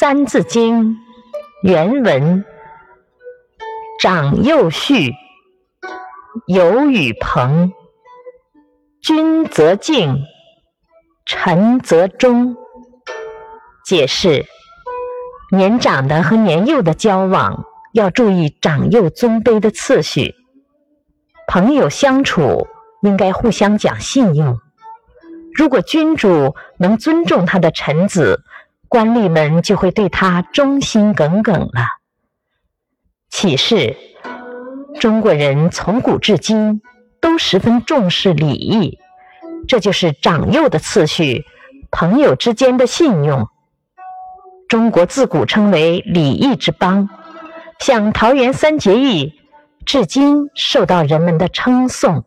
三字经》原文：长幼序，友与朋，君则敬，臣则忠。解释：年长的和年幼的交往要注意长幼尊卑的次序，朋友相处应该互相讲信用。如果君主能尊重他的臣子，官吏们就会对他忠心耿耿了。启示：中国人从古至今都十分重视礼义，这就是长幼的次序，朋友之间的信用。中国自古称为礼义之邦，像桃园三结义，至今受到人们的称颂。